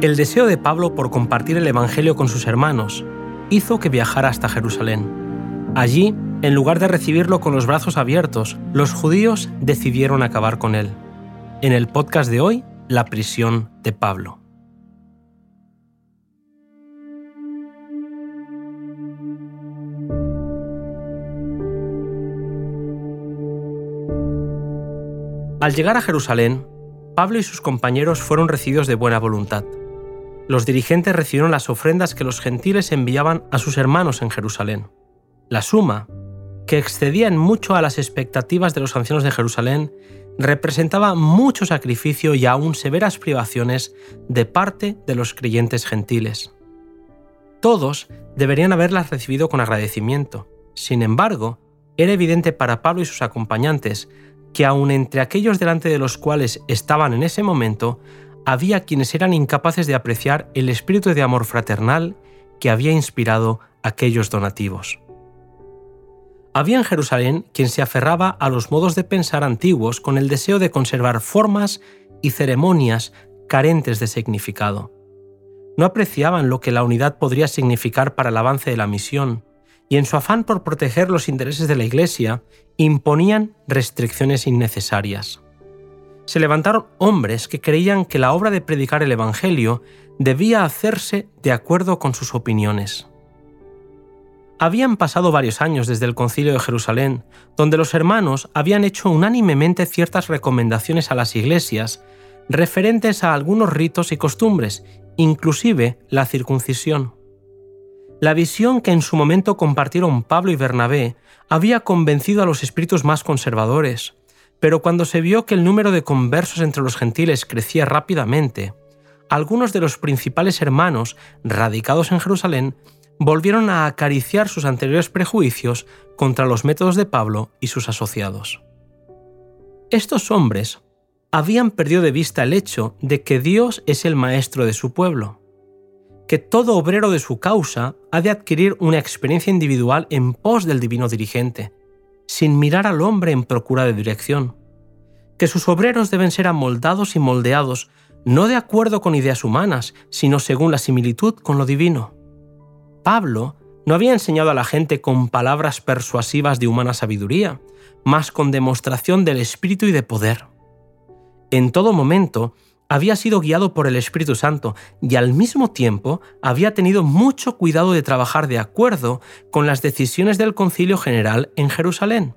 El deseo de Pablo por compartir el Evangelio con sus hermanos hizo que viajara hasta Jerusalén. Allí, en lugar de recibirlo con los brazos abiertos, los judíos decidieron acabar con él. En el podcast de hoy, la prisión de Pablo. Al llegar a Jerusalén, Pablo y sus compañeros fueron recibidos de buena voluntad. Los dirigentes recibieron las ofrendas que los gentiles enviaban a sus hermanos en Jerusalén. La suma, que excedía en mucho a las expectativas de los ancianos de Jerusalén, representaba mucho sacrificio y aún severas privaciones de parte de los creyentes gentiles. Todos deberían haberlas recibido con agradecimiento. Sin embargo, era evidente para Pablo y sus acompañantes que aun entre aquellos delante de los cuales estaban en ese momento, había quienes eran incapaces de apreciar el espíritu de amor fraternal que había inspirado aquellos donativos. Había en Jerusalén quien se aferraba a los modos de pensar antiguos con el deseo de conservar formas y ceremonias carentes de significado. No apreciaban lo que la unidad podría significar para el avance de la misión, y en su afán por proteger los intereses de la Iglesia, imponían restricciones innecesarias. Se levantaron hombres que creían que la obra de predicar el Evangelio debía hacerse de acuerdo con sus opiniones. Habían pasado varios años desde el concilio de Jerusalén, donde los hermanos habían hecho unánimemente ciertas recomendaciones a las iglesias referentes a algunos ritos y costumbres, inclusive la circuncisión. La visión que en su momento compartieron Pablo y Bernabé había convencido a los espíritus más conservadores, pero cuando se vio que el número de conversos entre los gentiles crecía rápidamente, algunos de los principales hermanos radicados en Jerusalén volvieron a acariciar sus anteriores prejuicios contra los métodos de Pablo y sus asociados. Estos hombres habían perdido de vista el hecho de que Dios es el maestro de su pueblo que todo obrero de su causa ha de adquirir una experiencia individual en pos del divino dirigente, sin mirar al hombre en procura de dirección, que sus obreros deben ser amoldados y moldeados no de acuerdo con ideas humanas, sino según la similitud con lo divino. Pablo no había enseñado a la gente con palabras persuasivas de humana sabiduría, más con demostración del espíritu y de poder. En todo momento, había sido guiado por el Espíritu Santo y al mismo tiempo había tenido mucho cuidado de trabajar de acuerdo con las decisiones del Concilio General en Jerusalén.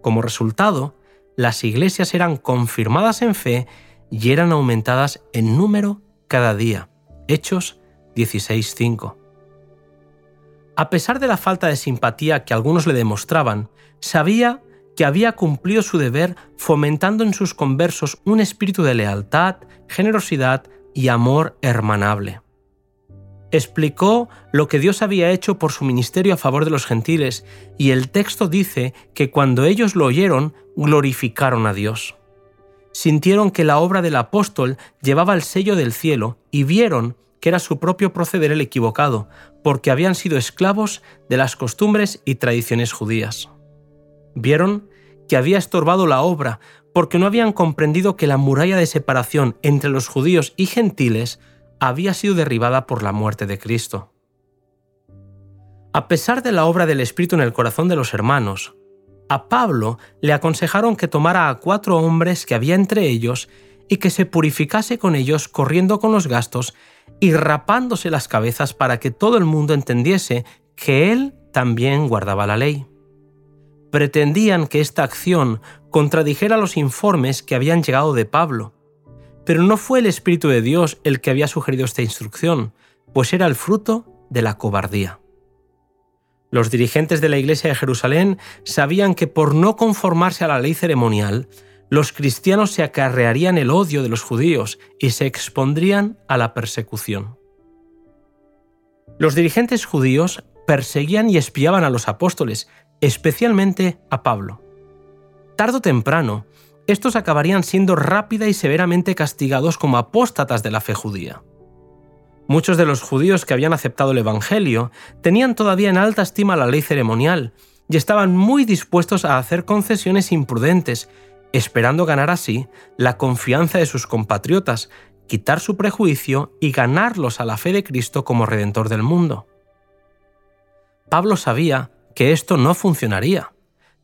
Como resultado, las iglesias eran confirmadas en fe y eran aumentadas en número cada día. Hechos 16.5. A pesar de la falta de simpatía que algunos le demostraban, sabía que había cumplido su deber fomentando en sus conversos un espíritu de lealtad, generosidad y amor hermanable. Explicó lo que Dios había hecho por su ministerio a favor de los gentiles, y el texto dice que cuando ellos lo oyeron, glorificaron a Dios. Sintieron que la obra del apóstol llevaba el sello del cielo y vieron que era su propio proceder el equivocado, porque habían sido esclavos de las costumbres y tradiciones judías. Vieron que había estorbado la obra porque no habían comprendido que la muralla de separación entre los judíos y gentiles había sido derribada por la muerte de Cristo. A pesar de la obra del Espíritu en el corazón de los hermanos, a Pablo le aconsejaron que tomara a cuatro hombres que había entre ellos y que se purificase con ellos corriendo con los gastos y rapándose las cabezas para que todo el mundo entendiese que él también guardaba la ley pretendían que esta acción contradijera los informes que habían llegado de Pablo. Pero no fue el Espíritu de Dios el que había sugerido esta instrucción, pues era el fruto de la cobardía. Los dirigentes de la Iglesia de Jerusalén sabían que por no conformarse a la ley ceremonial, los cristianos se acarrearían el odio de los judíos y se expondrían a la persecución. Los dirigentes judíos perseguían y espiaban a los apóstoles especialmente a Pablo. Tardo o temprano, estos acabarían siendo rápida y severamente castigados como apóstatas de la fe judía. Muchos de los judíos que habían aceptado el Evangelio tenían todavía en alta estima la ley ceremonial y estaban muy dispuestos a hacer concesiones imprudentes, esperando ganar así la confianza de sus compatriotas, quitar su prejuicio y ganarlos a la fe de Cristo como Redentor del mundo. Pablo sabía que esto no funcionaría,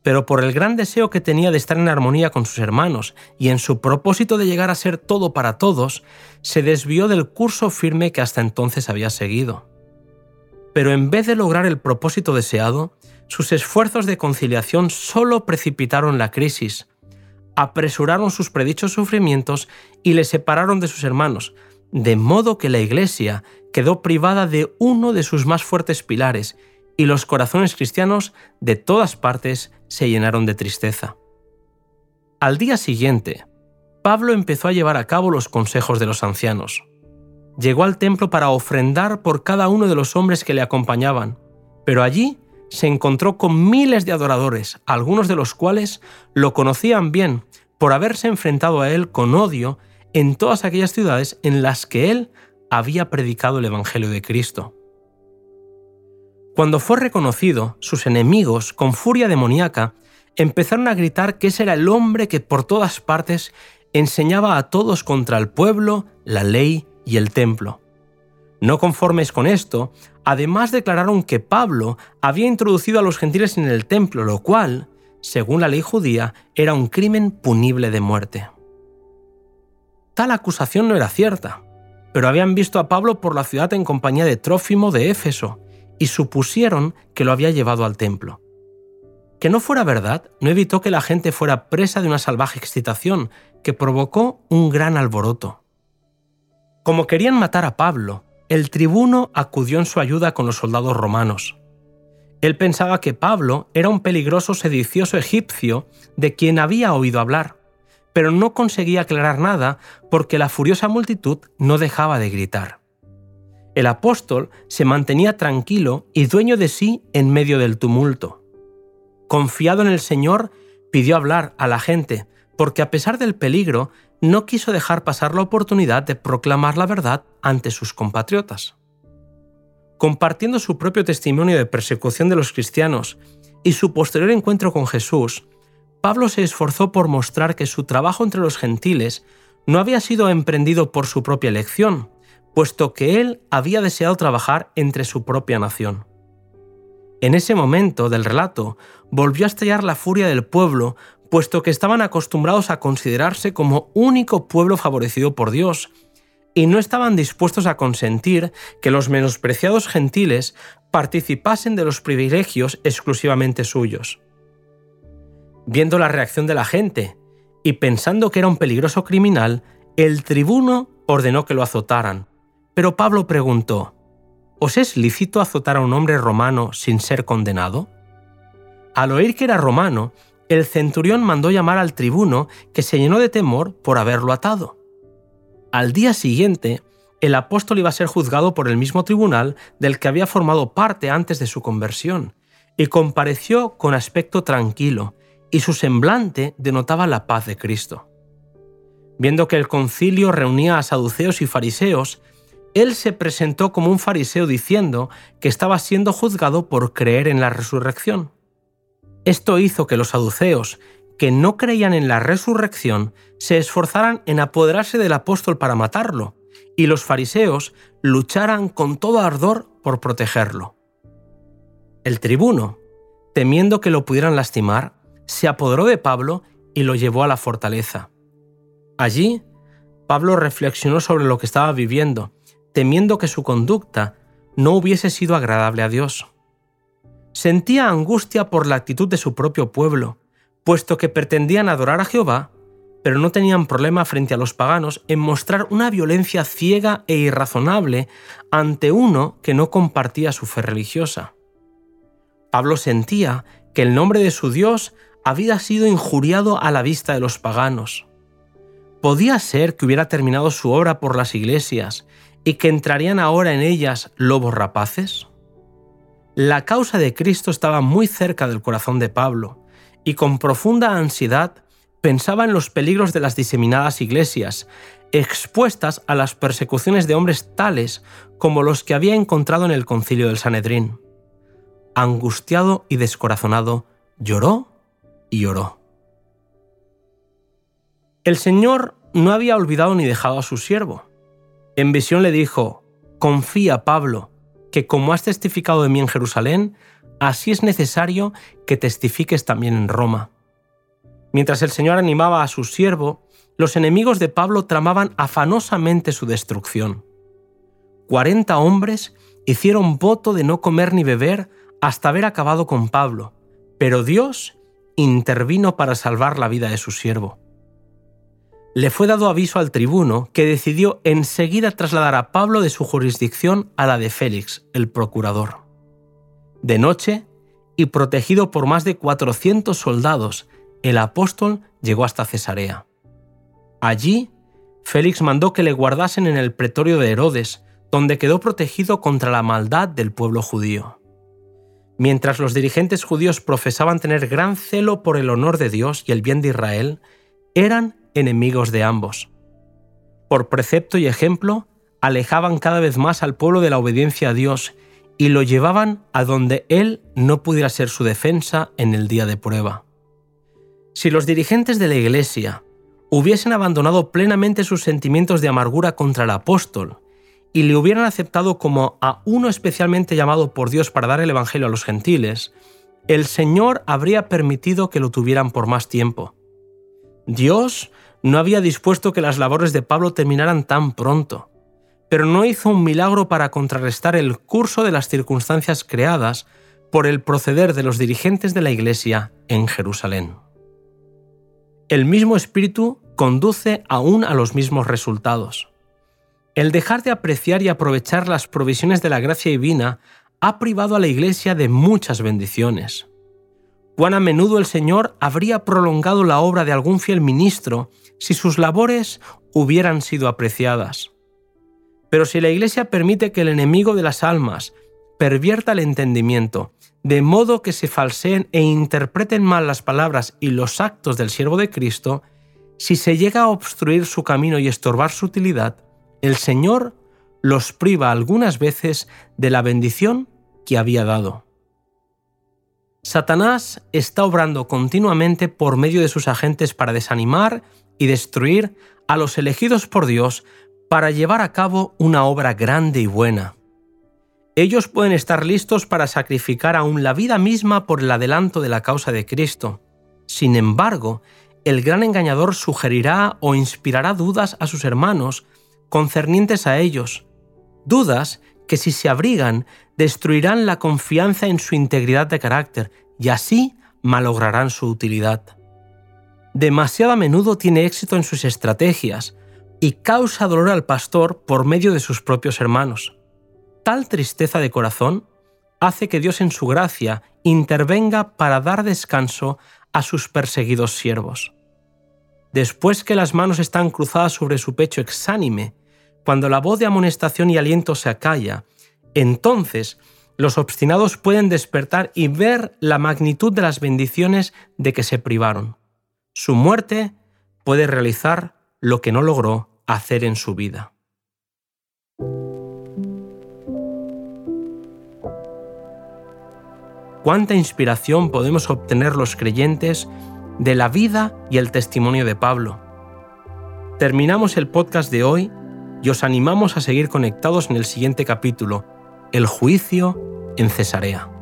pero por el gran deseo que tenía de estar en armonía con sus hermanos y en su propósito de llegar a ser todo para todos, se desvió del curso firme que hasta entonces había seguido. Pero en vez de lograr el propósito deseado, sus esfuerzos de conciliación solo precipitaron la crisis, apresuraron sus predichos sufrimientos y le separaron de sus hermanos, de modo que la Iglesia quedó privada de uno de sus más fuertes pilares y los corazones cristianos de todas partes se llenaron de tristeza. Al día siguiente, Pablo empezó a llevar a cabo los consejos de los ancianos. Llegó al templo para ofrendar por cada uno de los hombres que le acompañaban, pero allí se encontró con miles de adoradores, algunos de los cuales lo conocían bien por haberse enfrentado a él con odio en todas aquellas ciudades en las que él había predicado el Evangelio de Cristo. Cuando fue reconocido, sus enemigos, con furia demoníaca, empezaron a gritar que ese era el hombre que por todas partes enseñaba a todos contra el pueblo, la ley y el templo. No conformes con esto, además declararon que Pablo había introducido a los gentiles en el templo, lo cual, según la ley judía, era un crimen punible de muerte. Tal acusación no era cierta, pero habían visto a Pablo por la ciudad en compañía de Trófimo de Éfeso, y supusieron que lo había llevado al templo. Que no fuera verdad no evitó que la gente fuera presa de una salvaje excitación que provocó un gran alboroto. Como querían matar a Pablo, el tribuno acudió en su ayuda con los soldados romanos. Él pensaba que Pablo era un peligroso sedicioso egipcio de quien había oído hablar, pero no conseguía aclarar nada porque la furiosa multitud no dejaba de gritar el apóstol se mantenía tranquilo y dueño de sí en medio del tumulto. Confiado en el Señor, pidió hablar a la gente, porque a pesar del peligro, no quiso dejar pasar la oportunidad de proclamar la verdad ante sus compatriotas. Compartiendo su propio testimonio de persecución de los cristianos y su posterior encuentro con Jesús, Pablo se esforzó por mostrar que su trabajo entre los gentiles no había sido emprendido por su propia elección, puesto que él había deseado trabajar entre su propia nación. En ese momento del relato volvió a estallar la furia del pueblo, puesto que estaban acostumbrados a considerarse como único pueblo favorecido por Dios, y no estaban dispuestos a consentir que los menospreciados gentiles participasen de los privilegios exclusivamente suyos. Viendo la reacción de la gente y pensando que era un peligroso criminal, el tribuno ordenó que lo azotaran, pero Pablo preguntó, ¿Os es lícito azotar a un hombre romano sin ser condenado? Al oír que era romano, el centurión mandó llamar al tribuno, que se llenó de temor por haberlo atado. Al día siguiente, el apóstol iba a ser juzgado por el mismo tribunal del que había formado parte antes de su conversión, y compareció con aspecto tranquilo, y su semblante denotaba la paz de Cristo. Viendo que el concilio reunía a saduceos y fariseos, él se presentó como un fariseo diciendo que estaba siendo juzgado por creer en la resurrección. Esto hizo que los saduceos, que no creían en la resurrección, se esforzaran en apoderarse del apóstol para matarlo, y los fariseos lucharan con todo ardor por protegerlo. El tribuno, temiendo que lo pudieran lastimar, se apoderó de Pablo y lo llevó a la fortaleza. Allí, Pablo reflexionó sobre lo que estaba viviendo temiendo que su conducta no hubiese sido agradable a Dios. Sentía angustia por la actitud de su propio pueblo, puesto que pretendían adorar a Jehová, pero no tenían problema frente a los paganos en mostrar una violencia ciega e irrazonable ante uno que no compartía su fe religiosa. Pablo sentía que el nombre de su Dios había sido injuriado a la vista de los paganos. ¿Podía ser que hubiera terminado su obra por las iglesias y que entrarían ahora en ellas lobos rapaces? La causa de Cristo estaba muy cerca del corazón de Pablo, y con profunda ansiedad pensaba en los peligros de las diseminadas iglesias, expuestas a las persecuciones de hombres tales como los que había encontrado en el concilio del Sanedrín. Angustiado y descorazonado, lloró y lloró. El Señor no había olvidado ni dejado a su siervo. En visión le dijo, Confía, Pablo, que como has testificado de mí en Jerusalén, así es necesario que testifiques también en Roma. Mientras el Señor animaba a su siervo, los enemigos de Pablo tramaban afanosamente su destrucción. Cuarenta hombres hicieron voto de no comer ni beber hasta haber acabado con Pablo, pero Dios intervino para salvar la vida de su siervo. Le fue dado aviso al tribuno, que decidió enseguida trasladar a Pablo de su jurisdicción a la de Félix, el procurador. De noche, y protegido por más de 400 soldados, el apóstol llegó hasta Cesarea. Allí, Félix mandó que le guardasen en el pretorio de Herodes, donde quedó protegido contra la maldad del pueblo judío. Mientras los dirigentes judíos profesaban tener gran celo por el honor de Dios y el bien de Israel, eran enemigos de ambos. Por precepto y ejemplo, alejaban cada vez más al pueblo de la obediencia a Dios y lo llevaban a donde Él no pudiera ser su defensa en el día de prueba. Si los dirigentes de la Iglesia hubiesen abandonado plenamente sus sentimientos de amargura contra el apóstol y le hubieran aceptado como a uno especialmente llamado por Dios para dar el Evangelio a los gentiles, el Señor habría permitido que lo tuvieran por más tiempo. Dios no había dispuesto que las labores de Pablo terminaran tan pronto, pero no hizo un milagro para contrarrestar el curso de las circunstancias creadas por el proceder de los dirigentes de la Iglesia en Jerusalén. El mismo espíritu conduce aún a los mismos resultados. El dejar de apreciar y aprovechar las provisiones de la gracia divina ha privado a la Iglesia de muchas bendiciones. Cuán a menudo el Señor habría prolongado la obra de algún fiel ministro si sus labores hubieran sido apreciadas. Pero si la Iglesia permite que el enemigo de las almas pervierta el entendimiento, de modo que se falseen e interpreten mal las palabras y los actos del siervo de Cristo, si se llega a obstruir su camino y estorbar su utilidad, el Señor los priva algunas veces de la bendición que había dado. Satanás está obrando continuamente por medio de sus agentes para desanimar y destruir a los elegidos por Dios para llevar a cabo una obra grande y buena. Ellos pueden estar listos para sacrificar aún la vida misma por el adelanto de la causa de Cristo. Sin embargo, el gran engañador sugerirá o inspirará dudas a sus hermanos concernientes a ellos, dudas que si se abrigan destruirán la confianza en su integridad de carácter y así malograrán su utilidad. Demasiado a menudo tiene éxito en sus estrategias y causa dolor al pastor por medio de sus propios hermanos. Tal tristeza de corazón hace que Dios en su gracia intervenga para dar descanso a sus perseguidos siervos. Después que las manos están cruzadas sobre su pecho exánime, cuando la voz de amonestación y aliento se acalla, entonces los obstinados pueden despertar y ver la magnitud de las bendiciones de que se privaron. Su muerte puede realizar lo que no logró hacer en su vida. ¿Cuánta inspiración podemos obtener los creyentes de la vida y el testimonio de Pablo. Terminamos el podcast de hoy y os animamos a seguir conectados en el siguiente capítulo, El juicio en Cesarea.